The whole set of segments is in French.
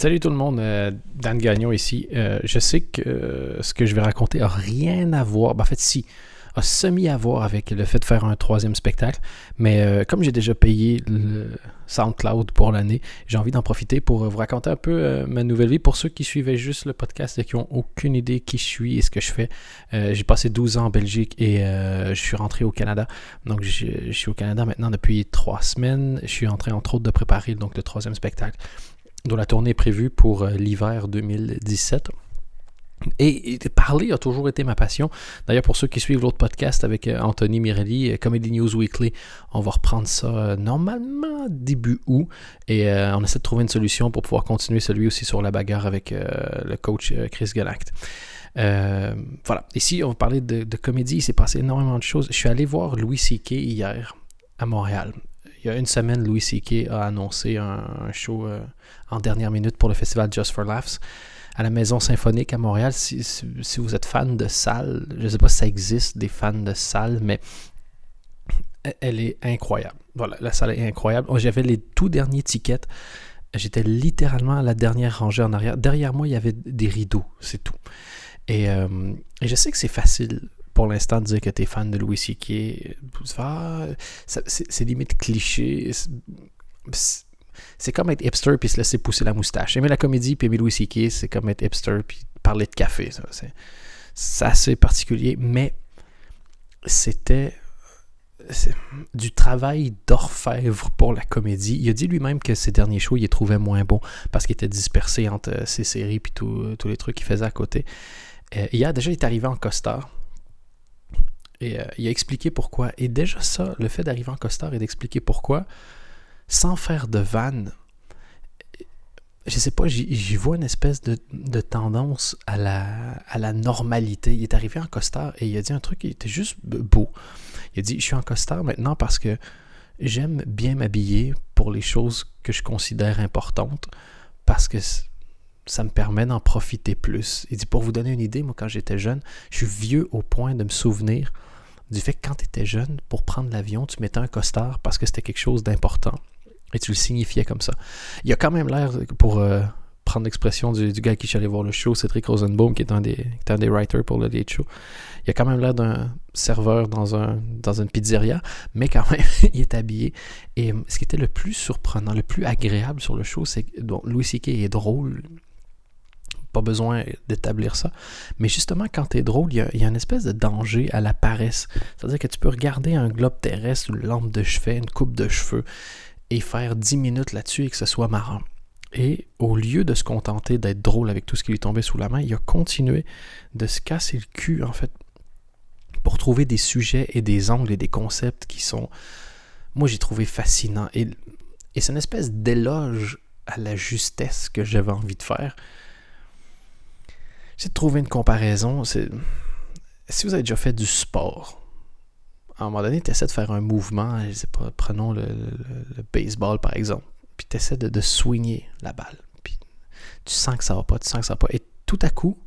Salut tout le monde, euh, Dan Gagnon ici. Euh, je sais que euh, ce que je vais raconter n'a rien à voir, ben, en fait si, a semi à voir avec le fait de faire un troisième spectacle, mais comme j'ai déjà payé le SoundCloud pour l'année, j'ai envie d'en profiter pour vous raconter un peu ma nouvelle vie. Pour ceux qui suivaient juste le podcast et qui n'ont aucune idée qui je suis et ce que je fais, j'ai passé 12 ans en Belgique et je suis rentré au Canada. Donc je, suis au Canada maintenant depuis trois semaines. Je suis en entre autres de préparer donc, le troisième spectacle dont la tournée est prévue pour euh, l'hiver 2017. Et, parler a toujours été ma passion. D'ailleurs, pour ceux qui suivent l'autre podcast avec euh, Anthony Mirelli, euh, Comedy News Weekly, on va reprendre ça normalement début août. Et on essaie de trouver une solution pour pouvoir continuer celui aussi sur la bagarre avec le coach Chris Galact. voilà. Ici, on va parler de, comédie. Il s'est passé énormément de choses. Je suis allé voir Louis C.K. hier à Montréal il y a une semaine, Louis C.K. a annoncé un, show euh, en dernière minute pour le festival Just for Laughs à la Maison Symphonique à Montréal. Si, vous êtes fan de salle, je ne sais pas si ça existe des fans de salle, mais elle est incroyable. Voilà, la salle est incroyable. Oh, j'avais les tout derniers tickets. J'étais littéralement à la dernière rangée en arrière. Derrière moi, il y avait des rideaux, c'est tout. Et, euh, et je sais que c'est facile pour l'instant, dire que tu es fan de Louis C.K., ah, c'est limite cliché. C'est comme être hipster puis se laisser pousser la moustache. Aimer la comédie puis aimer Louis C.K., c'est comme être hipster puis parler de café. C'est assez particulier, mais c'était du travail d'orfèvre pour la comédie. Il a dit lui-même que ses derniers shows, il les trouvait moins bons parce qu'il était dispersé entre euh, ses séries et tous les trucs qu'il faisait à côté. Euh, hier, déjà, il est arrivé en costard. Et euh, il a expliqué pourquoi. Et déjà ça, le fait d'arriver en costard et d'expliquer pourquoi, sans faire de vanne, je sais pas, j'y vois une espèce de, tendance à la, à la normalité. Il est arrivé en costard et il a dit un truc qui était juste beau. Il a dit, je suis en costard maintenant parce que j'aime bien m'habiller pour les choses que je considère importantes, parce que ça me permet d'en profiter plus. Il dit, pour vous donner une idée, moi quand j'étais jeune, je suis vieux au point de me souvenir du fait que quand tu étais jeune, pour prendre l'avion, tu mettais un costard parce que c'était quelque chose d'important et tu le signifiais comme ça. Il y a quand même l'air, pour euh, prendre l'expression du, gars qui est allé voir le show, Cédric Rosenbaum, qui est un des, un des writers pour le Late Show, il y a quand même l'air d'un serveur dans, un, dans une pizzeria, mais quand même, il est habillé. Et ce qui était le plus surprenant, le plus agréable sur le show, c'est que Louis C.K. est drôle, pas besoin d'établir ça. Mais justement, quand tu es drôle, il y, a, une espèce de danger à la paresse. C'est-à-dire que tu peux regarder un globe terrestre, une lampe de chevet, une coupe de cheveux, et faire 10 minutes là-dessus et que ce soit marrant. Et au lieu de se contenter d'être drôle avec tout ce qui lui tombait sous la main, il a continué de se casser le cul, en fait, pour trouver des sujets et des angles et des concepts qui sont, moi, j'ai trouvé fascinants. Et, et c'est une espèce d'éloge à la justesse que j'avais envie de faire c'est de trouver une comparaison. Si vous avez déjà fait du sport, à un moment donné, tu essaies de faire un mouvement, je sais pas, prenons le, baseball par exemple, puis tu essaies de, de swinger la balle, puis tu sens que ça va pas, tu sens que ça va pas, et tout à coup,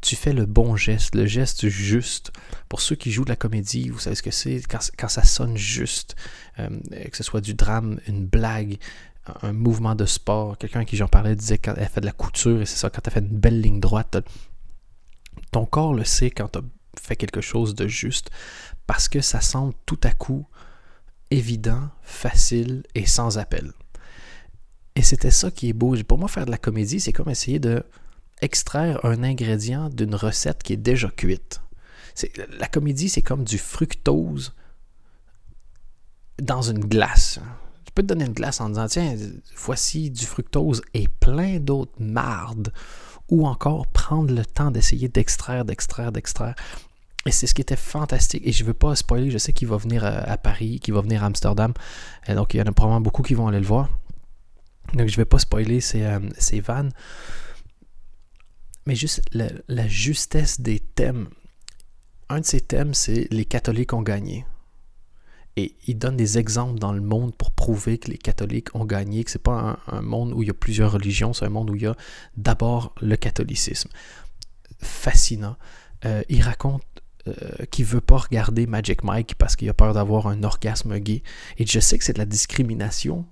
tu fais le bon geste, le geste juste. Pour ceux qui jouent de la comédie, vous savez ce que c'est, quand, ça sonne juste, euh, que ce soit du drame, une blague, un mouvement de sport. Quelqu'un qui j'en parlais disait qu'elle fait de la couture et c'est ça, quand as fait une belle ligne droite, ton corps le sait quand tu as fait quelque chose de juste parce que ça semble tout à coup évident, facile et sans appel. Et c'était ça qui est beau. Pour moi, faire de la comédie, c'est comme essayer de extraire un ingrédient d'une recette qui est déjà cuite. La comédie, c'est comme du fructose dans une glace. Tu peux te donner une glace en disant tiens, voici du fructose et plein d'autres mardes. Ou encore prendre le temps d'essayer d'extraire, d'extraire, d'extraire. Et c'est ce qui était fantastique. Et je ne veux pas spoiler, je sais qu'il va venir à, Paris, qu'il va venir à Amsterdam. Et donc il y en a probablement beaucoup qui vont aller le voir. Donc je ne vais pas spoiler ces, euh, vannes. Mais juste la justesse des thèmes. Un de ces thèmes, c'est les catholiques ont gagné. Et il donne des exemples dans le monde pour prouver que les catholiques ont gagné, que ce n'est pas un, monde où il y a plusieurs religions, c'est un monde où il y a d'abord le catholicisme. Fascinant. Euh, il raconte euh, qu'il ne veut pas regarder Magic Mike parce qu'il a peur d'avoir un orgasme gay. Et je sais que c'est de la discrimination,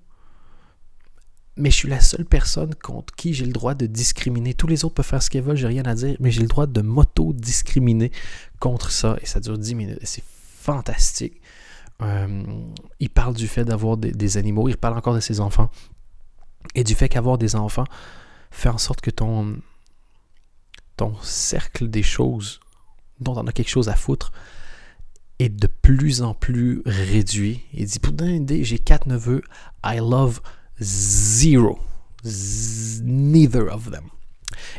mais je suis la seule personne contre qui j'ai le droit de discriminer. Tous les autres peuvent faire ce qu'ils veulent, j'ai rien à dire, mais j'ai le droit de m'auto-discriminer contre ça. Et ça dure 10 minutes. C'est fantastique. Euh, il parle du fait d'avoir des, animaux, il parle encore de ses enfants. Et du fait qu'avoir des enfants fait en sorte que ton, ton cercle des choses dont on a quelque chose à foutre est de plus en plus réduit. Il dit, idée, j'ai quatre neveux, I love zero. neither of them.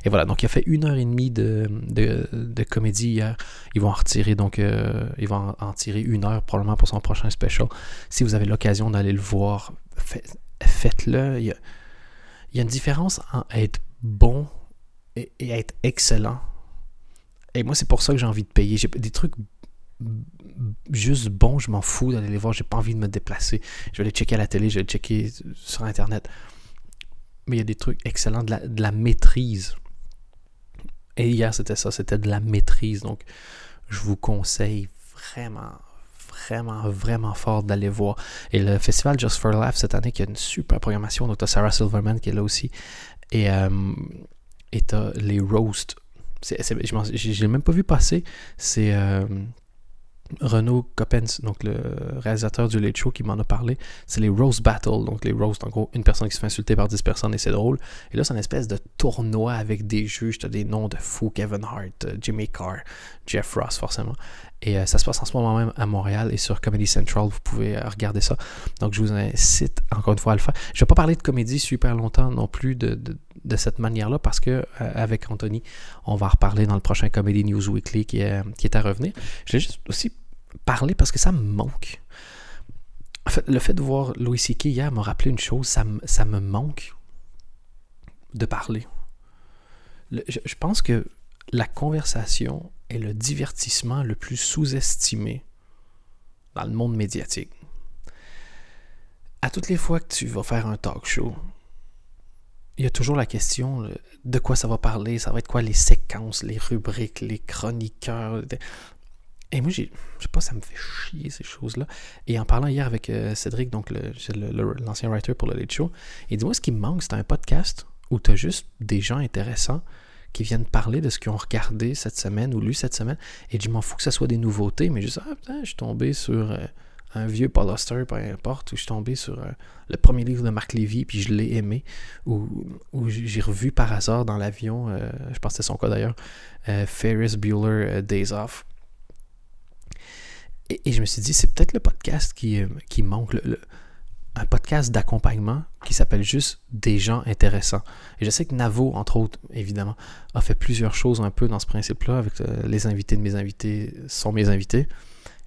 Et voilà, donc il a fait une heure et demie de, de, comédie hier. Ils vont en retirer, donc euh, ils vont en, tirer une heure probablement pour son prochain special. Si vous avez l'occasion d'aller le voir, faites-le. Il, y a une différence entre être bon et, et être excellent. Et moi, c'est pour ça que j'ai envie de payer. J'ai des trucs juste bons, je m'en fous d'aller les voir, j'ai pas envie de me déplacer. Je vais les checker à la télé, je vais les checker sur Internet mais il y a des trucs excellents, de la, maîtrise. Et hier, c'était ça, c'était de la maîtrise. Donc, je vous conseille vraiment, vraiment, vraiment fort d'aller voir. Et le festival Just for Life cette année, qui a une super programmation. Donc, tu Sarah Silverman qui est là aussi. Et euh, tu as les roasts. Je l'ai même pas vu passer. C'est. Euh, Renaud Coppens, donc le réalisateur du Late Show, qui m'en a parlé, c'est les Roast Battle. Donc les Roast, en gros, une personne qui se fait insulter par 10 personnes et c'est drôle. Et là, c'est une espèce de tournoi avec des juges. Des noms de fous Kevin Hart, euh, Jimmy Carr, Jeff Ross, forcément. Et euh, ça se passe en ce moment même à Montréal et sur Comedy Central, vous pouvez euh, regarder ça. Donc je vous incite encore une fois à le faire. Je ne vais pas parler de comédie super longtemps non plus de, de, cette manière-là parce que avec Anthony, on va en reparler dans le prochain Comedy News Weekly qui est, qui est à revenir. Je vais juste aussi parler parce que ça me manque. Le fait de voir Louis C.K. hier m'a rappelé une chose, ça, ça, me manque de parler. je, pense que la conversation est le divertissement le plus sous-estimé dans le monde médiatique. À toutes les fois que tu vas faire un talk show, il y a toujours la question de quoi ça va parler, ça va être quoi les séquences, les rubriques, les chroniqueurs. Et moi, je sais pas, ça me fait chier ces choses-là. Et en parlant hier avec euh, Cédric, donc l'ancien writer pour le Late Show, il dit Moi, ce qui me manque, c'est un podcast où tu as juste des gens intéressants qui viennent parler de ce qu'ils ont regardé cette semaine ou lu cette semaine. Et je m'en fous que ce soit des nouveautés, mais juste, ah putain, je suis tombé sur euh, un vieux Paul Auster, peu importe, ou je suis tombé sur euh, le premier livre de Marc Lévy, puis je l'ai aimé, ou, j'ai revu par hasard dans l'avion, je pense que c'est son cas d'ailleurs, Ferris Bueller Days Off et, je me suis dit, c'est peut-être le podcast qui, euh, qui manque, un podcast d'accompagnement qui s'appelle juste Des gens intéressants. Et je sais que Navo, entre autres, évidemment, a fait plusieurs choses un peu dans ce principe-là, avec euh, les invités de mes invités sont mes invités.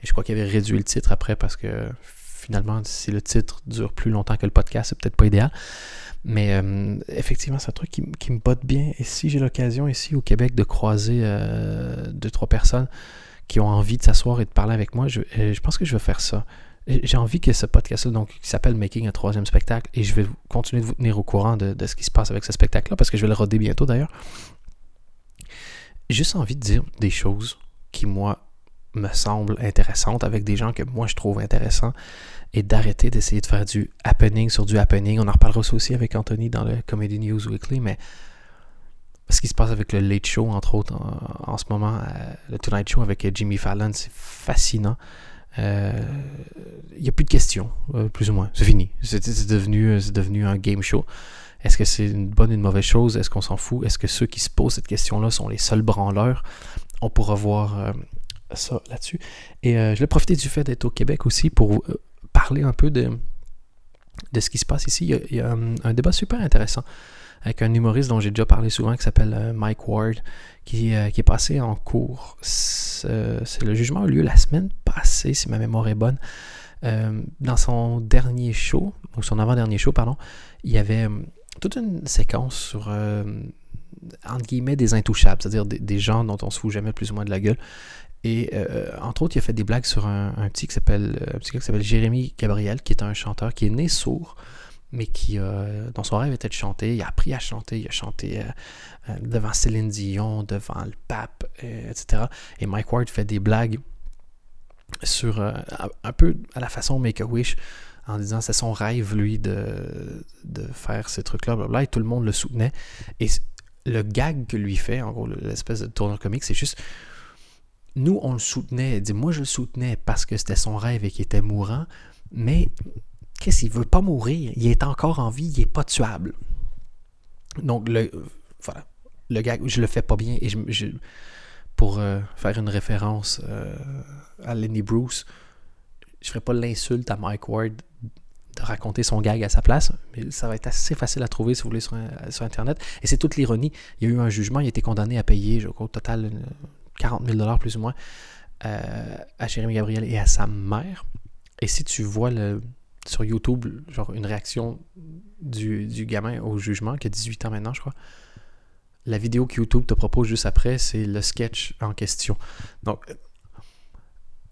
Et je crois qu'il avait réduit le titre après parce que finalement, si le titre dure plus longtemps que le podcast, c'est peut-être pas idéal. Mais euh, effectivement, c'est un truc qui, me botte bien. Et si j'ai l'occasion ici au Québec de croiser deux, trois personnes qui ont envie de s'asseoir et de parler avec moi, je, euh, pense que je vais faire ça. J'ai envie que ce podcast-là, donc, qui s'appelle Making un troisième spectacle, et je vais continuer de vous tenir au courant de, ce qui se passe avec ce spectacle-là, parce que je vais le roder bientôt d'ailleurs. Juste envie de dire des choses qui, moi, me semblent intéressantes avec des gens que moi je trouve intéressants et d'arrêter d'essayer de faire du happening sur du happening. On en reparlera aussi avec Anthony dans le Comedy News Weekly, mais ce qui se passe avec le Late Show, entre autres, en, ce moment, euh, le Tonight Show avec Jimmy Fallon, c'est fascinant. Il euh, n'y a plus de questions, euh, plus ou moins. C'est fini. C'est devenu, devenu un game show. Est-ce que c'est une bonne ou une mauvaise chose? Est-ce qu'on s'en fout? Est-ce que ceux qui se posent cette question-là sont les seuls branleurs? On pourra voir ça là-dessus. Et je vais profiter du fait d'être au Québec aussi pour parler un peu de, de ce qui se passe ici. Il y a, un débat super intéressant avec un humoriste dont j'ai déjà parlé souvent qui s'appelle euh, Mike Ward, qui, euh, qui, est passé en cours. C'est le jugement a eu lieu la semaine passée, si ma mémoire est bonne. Euh, dans son dernier show, ou son avant-dernier show, pardon, il y avait toute une séquence sur, entre guillemets, des intouchables, c'est-à-dire des, gens dont on se fout jamais plus ou moins de la gueule. Et entre autres, il a fait des blagues sur un, un petit qui s'appelle Jérémy Gabriel, qui est un chanteur qui est né sourd, mais qui, euh, dans son rêve, était de chanter. Il a appris à chanter. Il a chanté euh, euh, devant Céline Dion, devant le pape, etc. Et Mike Ward fait des blagues sur un peu à la façon Make-A-Wish en disant c'est son rêve, lui, de, de faire ces trucs-là, blablabla, et tout le monde le soutenait. Et le gag que lui fait, en gros, l'espèce de tourneur comique, c'est juste. Nous, on le soutenait. Dit, moi, je le soutenais parce que c'était son rêve et qu'il était mourant. Mais qu'est-ce qu'il veut pas mourir Il est encore en vie, il est pas tuable. Donc, le, voilà. Le gag, je le fais pas bien. Et je, pour euh, faire une référence euh, à Lenny Bruce, je ferai pas l'insulte à Mike Ward de raconter son gag à sa place, mais ça va être assez facile à trouver si vous voulez sur, Internet. Et c'est toute l'ironie. Il y a eu un jugement, il a été condamné à payer, je crois, au total 40 000 plus ou moins euh, à Jérémy Gabriel et à sa mère. Et si tu vois le, sur YouTube, genre une réaction du, gamin au jugement, qui a 18 ans maintenant, je crois, la vidéo que YouTube te propose juste après, c'est le sketch en question. Donc,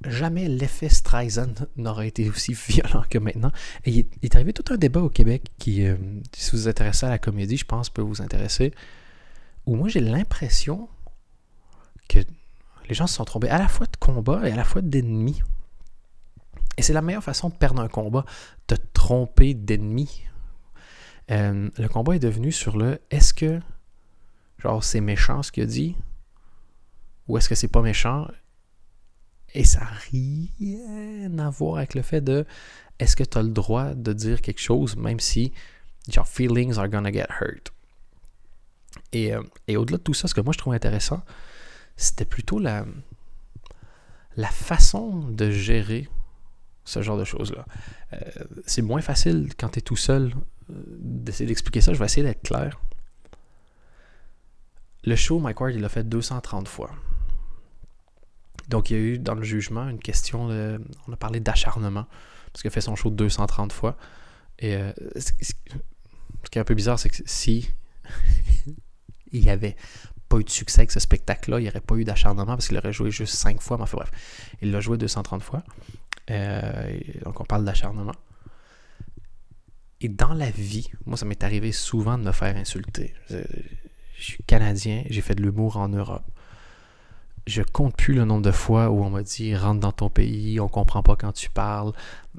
jamais l'effet Streisand n'aurait été aussi violent que maintenant. Et il est, arrivé tout un débat au Québec qui, euh, si vous vous intéressez à la comédie, je pense peut vous intéresser, où moi j'ai l'impression que les gens se sont trompés à la fois de combat et à la fois d'ennemis. Et c'est la meilleure façon de perdre un combat, de tromper d'ennemis. Euh, le combat est devenu sur le est-ce que genre c'est méchant ce qu'il a dit ou est-ce que c'est pas méchant? Et ça n'a rien à voir avec le fait de est-ce que tu as le droit de dire quelque chose même si your feelings are gonna get hurt? Et, euh, et au-delà de tout ça, ce que moi je trouve intéressant, c'était plutôt la, la façon de gérer ce genre de choses-là. Euh, c'est moins facile quand tu es tout seul euh, d'essayer d'expliquer ça. Je vais essayer d'être clair. Le show, Mike Ward, il l'a fait 230 fois. Donc, il y a eu dans le jugement une question de. On a parlé d'acharnement, parce qu'il a fait son show 230 fois. Et euh, ce qui est un peu bizarre, c'est que si il n'y avait pas eu de succès avec ce spectacle-là, il n'y aurait pas eu d'acharnement parce qu'il aurait joué juste 5 fois. Mais enfin bref, il l'a joué 230 fois. Euh, donc, on parle d'acharnement. Et dans la vie, moi, ça m'est arrivé souvent de me faire insulter. Je, suis canadien, j'ai fait de l'humour en Europe je compte plus le nombre de fois où on m'a dit rentre dans ton pays, on comprend pas quand tu parles.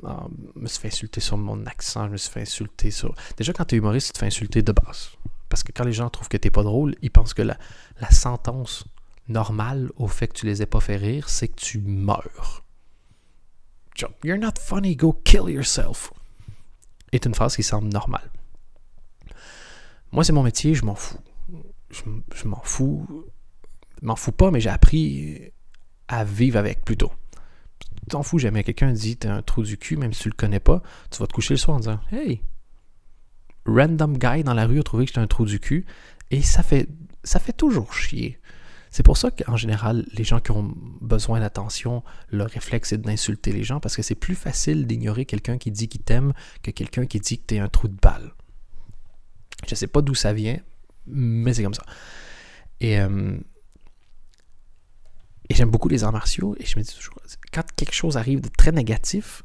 Ah, je me suis fait insulter sur mon accent, me suis fait insulter sur. Déjà, quand tu es humoriste, tu te fais insulter de base. Parce que quand les gens trouvent que tu pas drôle, ils pensent que la, la, sentence normale au fait que tu les aies pas fait rire, c'est que tu meurs. You're not funny, go kill yourself. Est une phrase qui semble normale. Moi, c'est mon métier, je m'en fous. je m'en fous m'en fous pas, mais j'ai appris à vivre avec plutôt. T'en fous jamais. Quelqu'un dit t'es un trou du cul, même si tu le connais pas, tu vas te coucher le soir en disant Hey, random guy dans la rue a trouvé que j'étais un trou du cul. Et ça fait, ça fait toujours chier. C'est pour ça qu'en général, les gens qui ont besoin d'attention, leur réflexe est d'insulter les gens parce que c'est plus facile d'ignorer quelqu'un qui dit qu'il t'aime que quelqu'un qui dit que t'es un trou de balle. Je sais pas d'où ça vient, mais c'est comme ça. Et euh, et j'aime beaucoup les arts martiaux. Et je me dis toujours, quand quelque chose arrive de très négatif,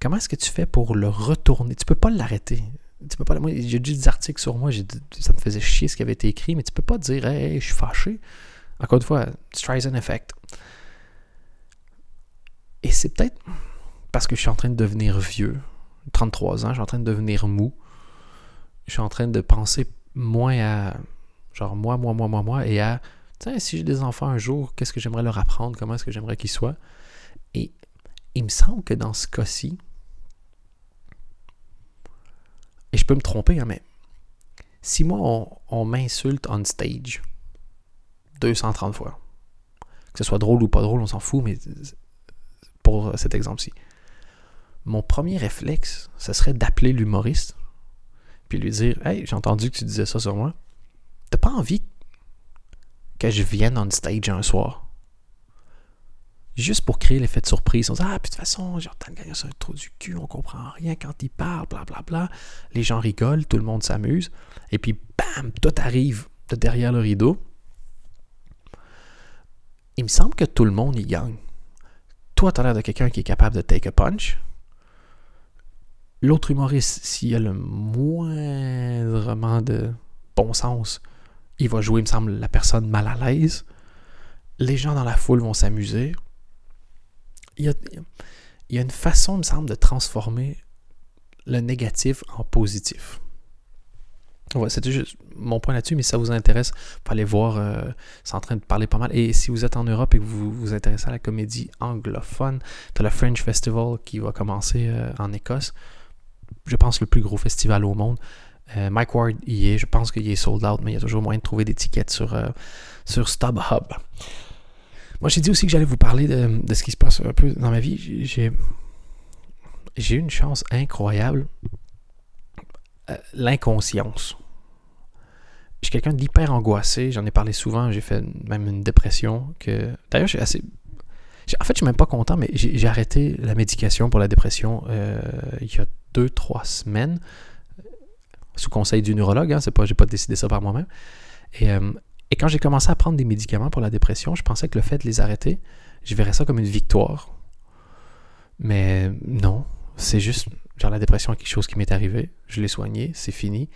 comment est-ce que tu fais pour le retourner? Tu peux pas l'arrêter. Tu peux pas. Moi, j'ai lu des articles sur moi, ça me faisait chier ce qui avait été écrit, mais tu peux pas dire, hey, je suis fâché. Encore une fois, Streisand Effect. Et c'est peut-être parce que je suis en train de devenir vieux, 33 ans, je suis en train de devenir mou. Je suis en train de penser moins à genre moi, moi, moi, moi, moi, et à si j'ai des enfants un jour, qu'est-ce que j'aimerais leur apprendre? Comment est-ce que j'aimerais qu'ils soient? Et il me semble que dans ce cas-ci, et je peux me tromper, hein, mais si moi, on, m'insulte on stage 230 fois, que ce soit drôle ou pas drôle, on s'en fout, mais pour cet exemple-ci, mon premier réflexe, ce serait d'appeler l'humoriste, puis lui dire Hey, j'ai entendu que tu disais ça sur moi. T'as pas envie que je vienne on stage un soir. Juste pour créer l'effet de surprise. On dit Ah, puis de toute façon, Jordan Gagnon, c'est un trou du cul, on comprend rien quand il parle, blablabla. Bla, bla. Les gens rigolent, tout le monde s'amuse. Et puis, bam, tout arrive de derrière le rideau. Il me semble que tout le monde y gagne. Toi, tu as l'air de quelqu'un qui est capable de take a punch. L'autre humoriste, s'il a le moindrement de bon sens, il va jouer, il me semble, la personne mal à l'aise. Les gens dans la foule vont s'amuser. Il y, a, une façon, il me semble, de transformer le négatif en positif. Ouais, c'était juste mon point là-dessus, mais si ça vous intéresse, vous aller voir, euh, c'est en train de parler pas mal. Et si vous êtes en Europe et que vous vous intéressez à la comédie anglophone, tu le French Festival qui va commencer euh, en Écosse. Je pense le plus gros festival au monde. Euh, Mike Ward y est, je pense qu'il est sold out, mais il y a toujours moyen de trouver des tickets sur, sur StubHub. Moi, j'ai dit aussi que j'allais vous parler de, de, ce qui se passe un peu dans ma vie. J'ai, j'ai eu une chance incroyable. l'inconscience je suis quelqu'un d'hyper angoissé. J'en ai parlé souvent. J'ai fait même une dépression. que D'ailleurs, j'ai assez. En fait, je suis même pas content, mais j'ai arrêté la médication pour la dépression euh, il y a deux, trois semaines, sous conseil du neurologue. Hein, c'est pas, j'ai pas décidé ça par moi-même. Et, euh, et, quand j'ai commencé à prendre des médicaments pour la dépression, je pensais que le fait de les arrêter, je verrais ça comme une victoire. Mais non, c'est juste, genre la dépression est quelque chose qui m'est arrivé. Je l'ai soigné, c'est fini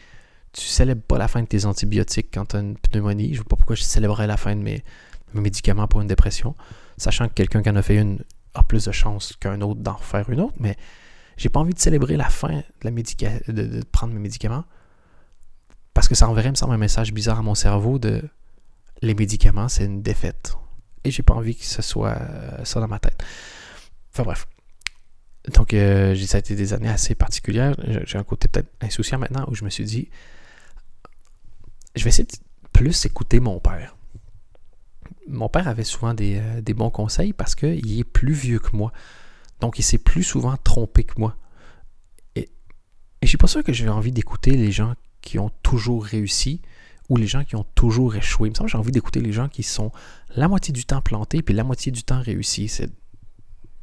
tu célèbres pas la fin de tes antibiotiques quand tu as une pneumonie. Je ne vois pas pourquoi je célébrerais la fin de mes, médicaments pour une dépression, sachant que quelqu'un qui en a fait une a plus de chances qu'un autre d'en faire une autre, mais j'ai pas envie de célébrer la fin de, la de, prendre mes médicaments parce que ça enverrait, me semble, un message bizarre à mon cerveau de les médicaments, c'est une défaite. Et j'ai pas envie que ce soit euh, ça dans ma tête. Enfin bref. Donc, euh, ça a été des années assez particulières. J'ai un côté peut-être insouciant maintenant où je me suis dit, je vais essayer de plus écouter mon père. Mon père avait souvent des, euh, bons conseils parce qu'il est plus vieux que moi. Donc, il s'est plus souvent trompé que moi. Et, et je suis pas sûr que j'ai envie d'écouter les gens qui ont toujours réussi ou les gens qui ont toujours échoué. Il me semble que j'ai envie d'écouter les gens qui sont la moitié du temps plantés puis la moitié du temps réussis. ça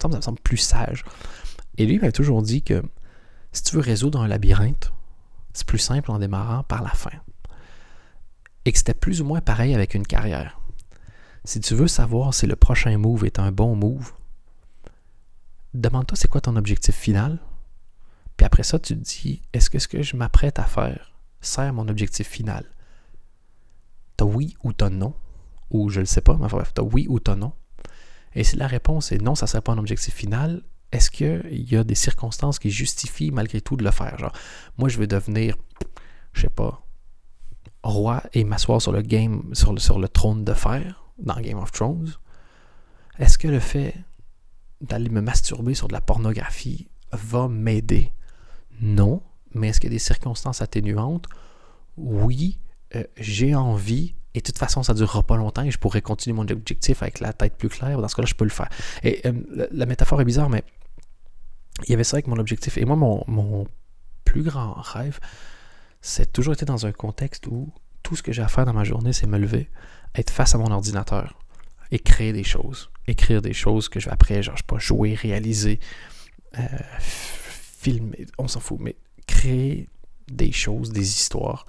me semble plus sage. Et lui, il m'a toujours dit que si tu veux résoudre un labyrinthe, c'est plus simple en démarrant par la fin et que c'était plus ou moins pareil avec une carrière. Si tu veux savoir si le prochain move est un bon move, demande-toi c'est quoi ton objectif final. Puis après ça, tu te dis est-ce que ce que je m'apprête à faire sert mon objectif final? T'as oui ou t'as non Ou je le sais pas, mais bref, t'as oui ou t'as non. Et si la réponse est non, ça ne sert pas un objectif final, est-ce qu'il y a des circonstances qui justifient malgré tout de le faire? Genre, moi je veux devenir, je sais pas, roi et m'asseoir sur le game, sur le, sur le trône de fer dans Game of Thrones, est-ce que le fait d'aller me masturber sur de la pornographie va m'aider? Non. Mais est-ce qu'il y a des circonstances atténuantes? Oui. Euh, j'ai envie. Et de toute façon, ça ne durera pas longtemps et je pourrais continuer mon objectif avec la tête plus claire. Dans ce cas-là, je peux le faire. Et euh, la, métaphore est bizarre, mais il y avait ça avec mon objectif. Et moi, mon, mon plus grand rêve, c'est toujours été dans un contexte où tout ce que j'ai à faire dans ma journée, c'est me lever, être face à mon ordinateur et créer des choses. Écrire des choses que je vais après, genre, je sais pas, jouer, réaliser, euh, filmer, on s'en fout, mais créer des choses, des histoires,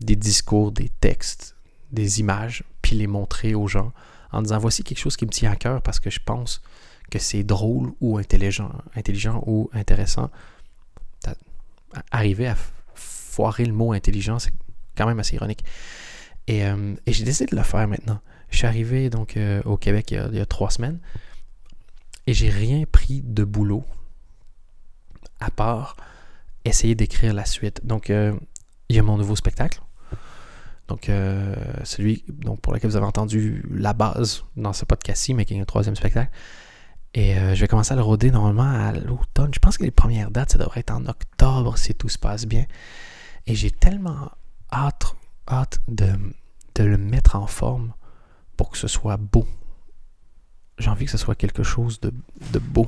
des discours, des textes, des images, puis les montrer aux gens en disant voici quelque chose qui me tient à cœur parce que je pense que c'est drôle ou intelligent, intelligent ou intéressant. Arriver à foirer le mot intelligent, c'est quand même assez ironique. Euh, et, j'ai décidé de le faire maintenant. Je suis arrivé donc euh, au Québec il y, a, trois semaines et j'ai rien pris de boulot à part essayer d'écrire la suite. Donc euh, il y a mon nouveau spectacle. Donc celui donc, pour lequel vous avez entendu la base dans ce podcast-ci, mais qui est un troisième spectacle. Et je vais commencer à le roder normalement à l'automne. Je pense que les premières dates, ça devrait être en octobre si tout se passe bien. Et j'ai tellement hâte, de, le mettre en forme pour que ce soit beau. J'ai envie que ce soit quelque chose de, de beau.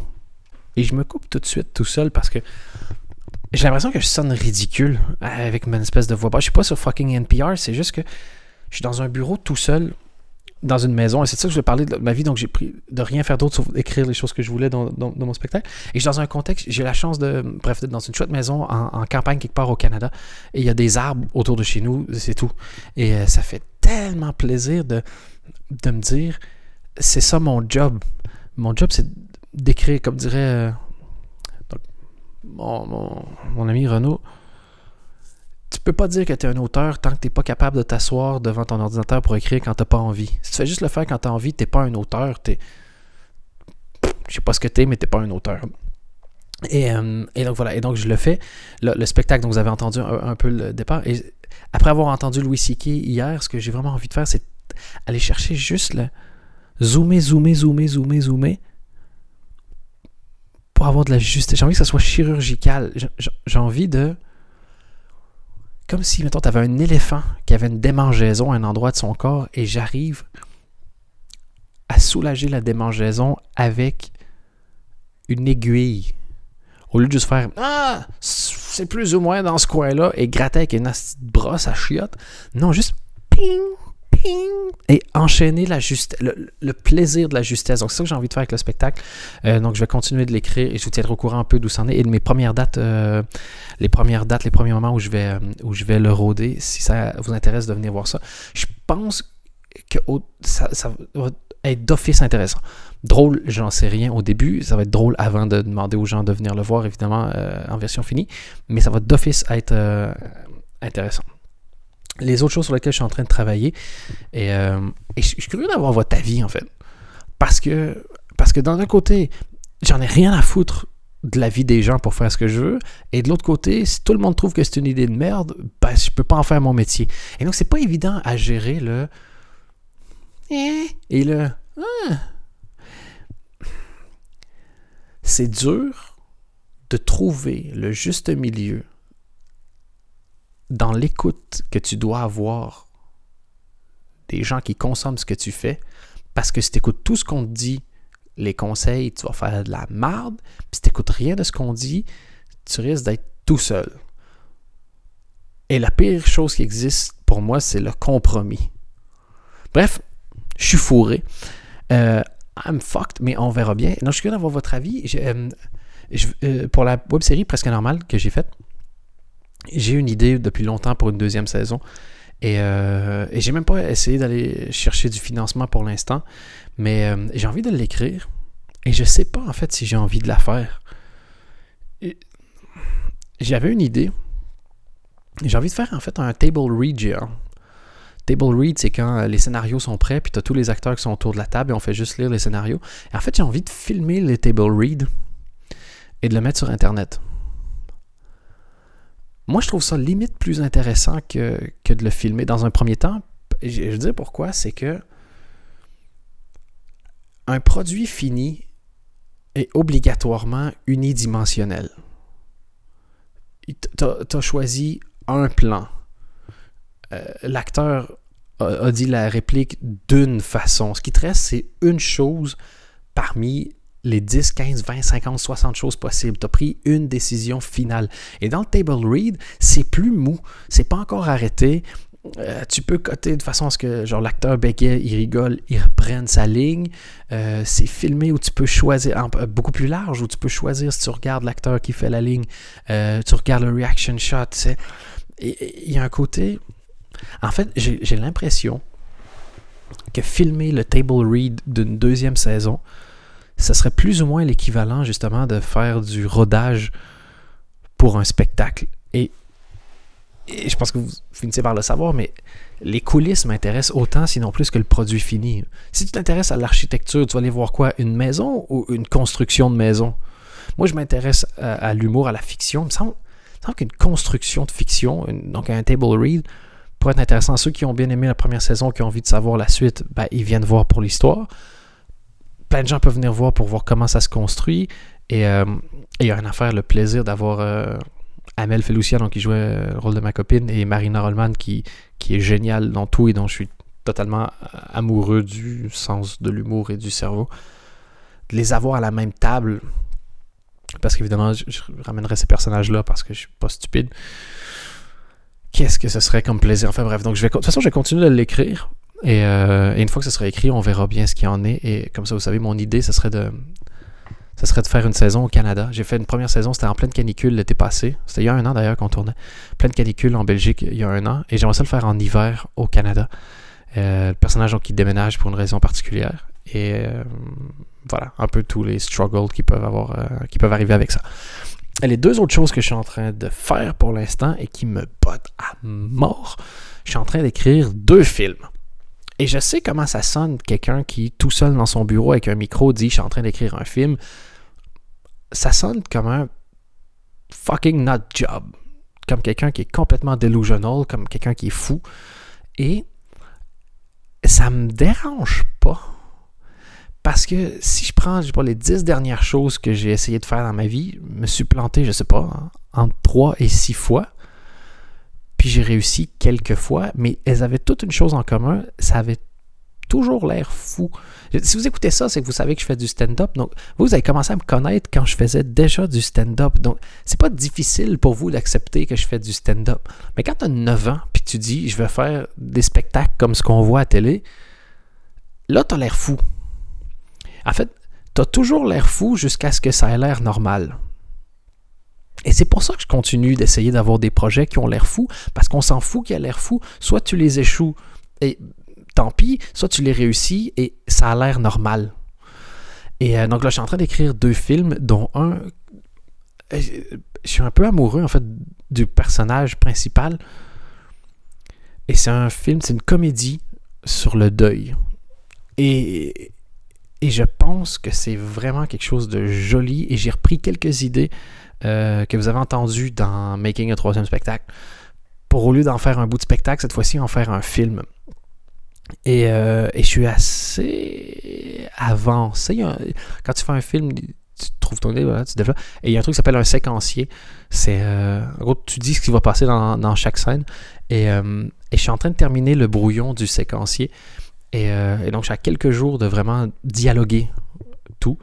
Et je me coupe tout de suite tout seul parce que j'ai l'impression que je sonne ridicule avec mon espèce de voix. Je suis pas sur fucking NPR, c'est juste que je suis dans un bureau tout seul dans une maison. Et c'est ça que je vais parler de ma vie. Donc, j'ai pris de rien faire d'autre sauf écrire les choses que je voulais dans, mon spectacle. Et je suis dans un contexte, j'ai la chance de, bref, d'être dans une chouette maison en, campagne quelque part au Canada. Et il y a des arbres autour de chez nous, c'est tout. Et euh, ça fait tellement plaisir de, de me dire, c'est ça mon job. Mon job, c'est d'écrire, comme dirait euh, mon, mon ami Renaud tu peux pas dire que tu es un auteur tant que tu n'es pas capable de t'asseoir devant ton ordinateur pour écrire quand tu pas envie. Si tu fais juste le faire quand tu as envie, tu pas un auteur. Es... Je sais pas ce que tu es, mais tu pas un auteur. Et, euh, et, donc voilà, et donc je le fais. Le, le spectacle, donc vous avez entendu un, un, peu le départ. Et après avoir entendu Louis C.K. hier, ce que j'ai vraiment envie de faire, c'est aller chercher juste le zoomer, zoomer, zoomer, zoomer, zoomer pour avoir de la justesse. J'ai envie que ça soit chirurgical. J'ai envie de. Comme si, mettons, tu avais un éléphant qui avait une démangeaison à un endroit de son corps et j'arrive à soulager la démangeaison avec une aiguille. Au lieu de juste faire Ah, c'est plus ou moins dans ce coin-là et gratter avec une brosse à chiotte. Non, juste ping, et enchaîner la juste, le, plaisir de la justesse. Donc, c'est ça que j'ai envie de faire avec le spectacle. Euh, donc, je vais continuer de l'écrire et je vous tiendrai au courant un peu d'où ça en est et de mes premières dates, euh, les premières dates, les premiers moments où je vais, euh, où je vais le rôder. Si ça vous intéresse de venir voir ça, je pense que ça va être d'office intéressant. Drôle, j'en sais rien au début. Ça va être drôle avant de demander aux gens de venir le voir, évidemment, en version finie. Mais ça va d'office être intéressant les autres choses sur lesquelles je suis en train de travailler. Et, euh, je suis curieux d'avoir votre avis, en fait. Parce que, parce que d'un côté, j'en ai rien à foutre de la vie des gens pour faire ce que je veux. Et de l'autre côté, si tout le monde trouve que c'est une idée de merde, ben, je peux pas en faire mon métier. Et donc, c'est pas évident à gérer le. Eh, et le. Ah. C'est dur de trouver le juste milieu dans l'écoute que tu dois avoir des gens qui consomment ce que tu fais, parce que si tu écoutes tout ce qu'on te dit, les conseils, tu vas faire de la marde, puis si tu n'écoutes rien de ce qu'on dit, tu risques d'être tout seul. Et la pire chose qui existe pour moi, c'est le compromis. Bref, je suis fourré. Euh, I'm fucked, mais on verra bien. Non, je suis curieux d'avoir votre avis. Euh, euh, pour la web série presque normale que j'ai faite, j'ai une idée depuis longtemps pour une deuxième saison. Et, euh, et j'ai même pas essayé d'aller chercher du financement pour l'instant. Mais euh, j'ai envie de l'écrire. Et je sais pas en fait si j'ai envie de la faire. J'avais une idée. J'ai envie de faire en fait un table read Table read, c'est quand euh, les scénarios sont prêts, puis tu as tous les acteurs qui sont autour de la table et on fait juste lire les scénarios. Et en fait, j'ai envie de filmer les table read et de le mettre sur Internet. Moi, je trouve ça limite plus intéressant que, de le filmer dans un premier temps. Je, veux dire pourquoi, c'est que un produit fini est obligatoirement unidimensionnel. Tu as, choisi un plan. Euh, l'acteur a, a, dit la réplique d'une façon. Ce qui te reste, c'est une chose parmi les 10, 15, 20, 50, 60 choses possibles. Tu as pris une décision finale. Et dans le table read, c'est plus mou. C'est pas encore arrêté. Euh, tu peux coter de façon à ce que genre l'acteur bégaye, il rigole, il reprenne sa ligne. Euh, c'est filmé où tu peux choisir, euh, beaucoup plus large, où tu peux choisir si tu regardes l'acteur qui fait la ligne, tu regardes le reaction shot. Il y a un côté. En fait, j'ai l'impression que filmer le table read d'une deuxième saison, ça serait plus ou moins l'équivalent justement de faire du rodage pour un spectacle. Et, je pense que vous finissez par le savoir, mais les coulisses m'intéressent autant, sinon plus que le produit fini. Si tu t'intéresses à l'architecture, tu vas aller voir quoi? Une maison ou une construction de maison? Moi, je m'intéresse à, l'humour, à la fiction. Il me semble, qu'une construction de fiction, donc un table read, pourrait être intéressant. Ceux qui ont bien aimé la première saison, qui ont envie de savoir la suite, ben, ils viennent voir pour l'histoire plein de gens peuvent venir voir pour voir comment ça se construit. Et euh, il y a une affaire, le plaisir d'avoir euh, Amel Feloucia, qui jouait euh, le rôle de ma copine, et Marina Rollman, qui, qui est géniale dans tout et dont je suis totalement amoureux du sens de l'humour et du cerveau. De les avoir à la même table, parce qu'évidemment, je, ramènerai ces personnages-là parce que je suis pas stupide. Qu'est-ce que ce serait comme plaisir? Enfin bref, donc je vais, de toute façon, je vais continuer de l'écrire. Euh, et, une fois que ce sera écrit, on verra bien ce qu'il en est. Et comme ça, vous savez, mon idée, ce serait de, ce serait de faire une saison au Canada. J'ai fait une première saison, c'était en pleine canicule l'été passé. C'était il y a un an d'ailleurs qu'on tournait. Pleine canicule en Belgique il y a un an. Et j'aimerais ça le faire en hiver au Canada. Euh, le personnage qui déménage pour une raison particulière. Et euh, voilà, un peu tous les struggles qui peuvent, avoir, qui peuvent arriver avec ça. Et les deux autres choses que je suis en train de faire pour l'instant et qui me bottent à mort, je suis en train d'écrire deux films. Et je sais comment ça sonne quelqu'un qui, tout seul dans son bureau avec un micro, dit Je suis en train d'écrire un film. ça sonne comme un fucking not job. Comme quelqu'un qui est complètement delusional, comme quelqu'un qui est fou. Et ça me dérange pas. Parce que si je prends, je sais pas, les dix dernières choses que j'ai essayé de faire dans ma vie, me suis planté, je sais pas, entre trois et six fois. Puis j'ai réussi quelques fois, mais elles avaient toutes une chose en commun, ça avait toujours l'air fou. Si vous écoutez ça, c'est que vous savez que je fais du stand-up. Donc, vous avez commencé à me connaître quand je faisais déjà du stand-up. Donc, c'est pas difficile pour vous d'accepter que je fais du stand-up. Mais quand tu as 9 ans, puis tu dis, je vais faire des spectacles comme ce qu'on voit à télé, là, tu as l'air fou. En fait, tu as toujours l'air fou jusqu'à ce que ça ait l'air normal. Et c'est pour ça que je continue d'essayer d'avoir des projets qui ont l'air fous, parce qu'on s'en fout qu'il a l'air fou. Soit tu les échoues, et tant pis, soit tu les réussis et ça a l'air normal. Et euh, donc là, je suis en train d'écrire deux films, dont un. Euh, je suis un peu amoureux, en fait, du personnage principal. Et c'est un film, c'est une comédie sur le deuil. Et, et je pense que c'est vraiment quelque chose de joli. Et j'ai repris quelques idées euh, que vous avez entendues dans Making a troisième spectacle. Pour au lieu d'en faire un bout de spectacle, cette fois-ci, en faire un film. Euh, et, je suis assez avancé. Quand tu fais un film, tu trouves ton idée, tu développes. Et il y a un truc qui s'appelle un séquencier. C'est euh, en gros, tu dis ce qui va passer dans, chaque scène. Euh, et, je suis en train de terminer le brouillon du séquencier. Et, donc, j'ai quelques jours de vraiment dialoguer tout.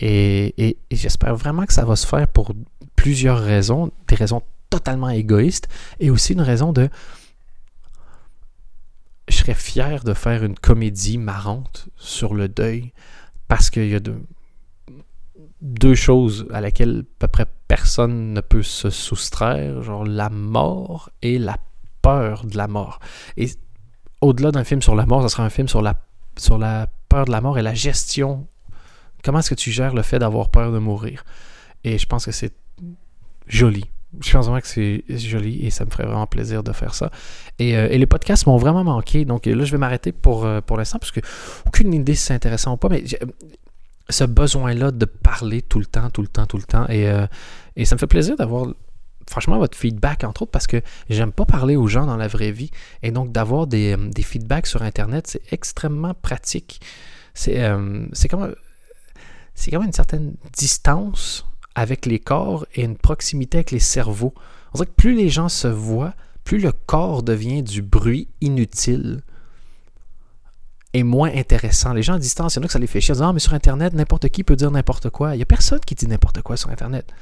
Et j'espère vraiment que ça va se faire pour plusieurs raisons. Des raisons totalement égoïstes et aussi une raison de je serais fier de faire une comédie marrante sur le deuil parce qu'il y a deux choses à laquelle à peu près personne ne peut se soustraire, genre la mort et la peur de la mort. Et au-delà d'un film sur la mort, ce sera un film sur la, sur la peur de la mort et la gestion. Comment est-ce que tu gères le fait d'avoir peur de mourir? Et je pense que c'est joli je pense vraiment que c'est joli et ça me ferait vraiment plaisir de faire ça. Et, euh, les podcasts m'ont vraiment manqué. Donc là, je vais m'arrêter pour, euh, pour l'instant parce que aucune idée si c'est intéressant ou pas. Mais ce besoin-là de parler tout le temps, tout le temps, tout le temps. Et, euh, et ça me fait plaisir d'avoir franchement votre feedback, entre autres, parce que j'aime pas parler aux gens dans la vraie vie. Et donc d'avoir des, des feedbacks sur Internet, c'est extrêmement pratique. C'est comme, c'est comme une certaine distance avec les corps et une proximité avec les cerveaux. On dirait que plus les gens se voient, plus le corps devient du bruit inutile et moins intéressant. Les gens à distance, il y en a que ça les fait chier. ah, mais sur Internet, n'importe qui peut dire n'importe quoi. Il n'y a personne qui dit n'importe quoi sur Internet.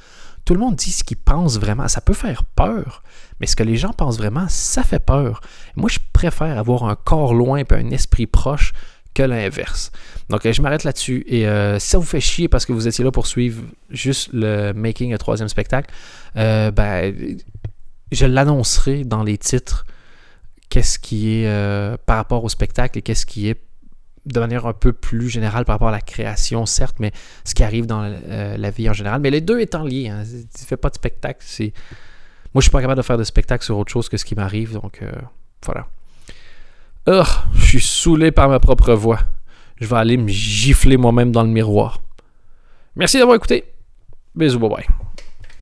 Tout le monde dit ce qu'il pense vraiment. Ça peut faire peur, mais ce que les gens pensent vraiment, ça fait peur. Moi, je préfère avoir un corps loin et un esprit proche que l'inverse. Donc, euh, je m'arrête là-dessus. Et euh, si ça vous fait chier parce que vous étiez là pour suivre juste le making, un troisième spectacle, euh, ben, je l'annoncerai dans les titres qu'est-ce qui est par rapport au spectacle et qu'est-ce qui est de manière un peu plus générale par rapport à la création, certes, mais ce qui arrive dans la, vie en général. Mais les deux étant liés, hein, tu fais pas de spectacle. Moi, je suis pas capable de faire de spectacle sur autre chose que ce qui m'arrive, donc voilà je suis saoulé par ma propre voix. Je vais aller me gifler moi-même dans le miroir. Merci d'avoir écouté. Bisous, bye bye.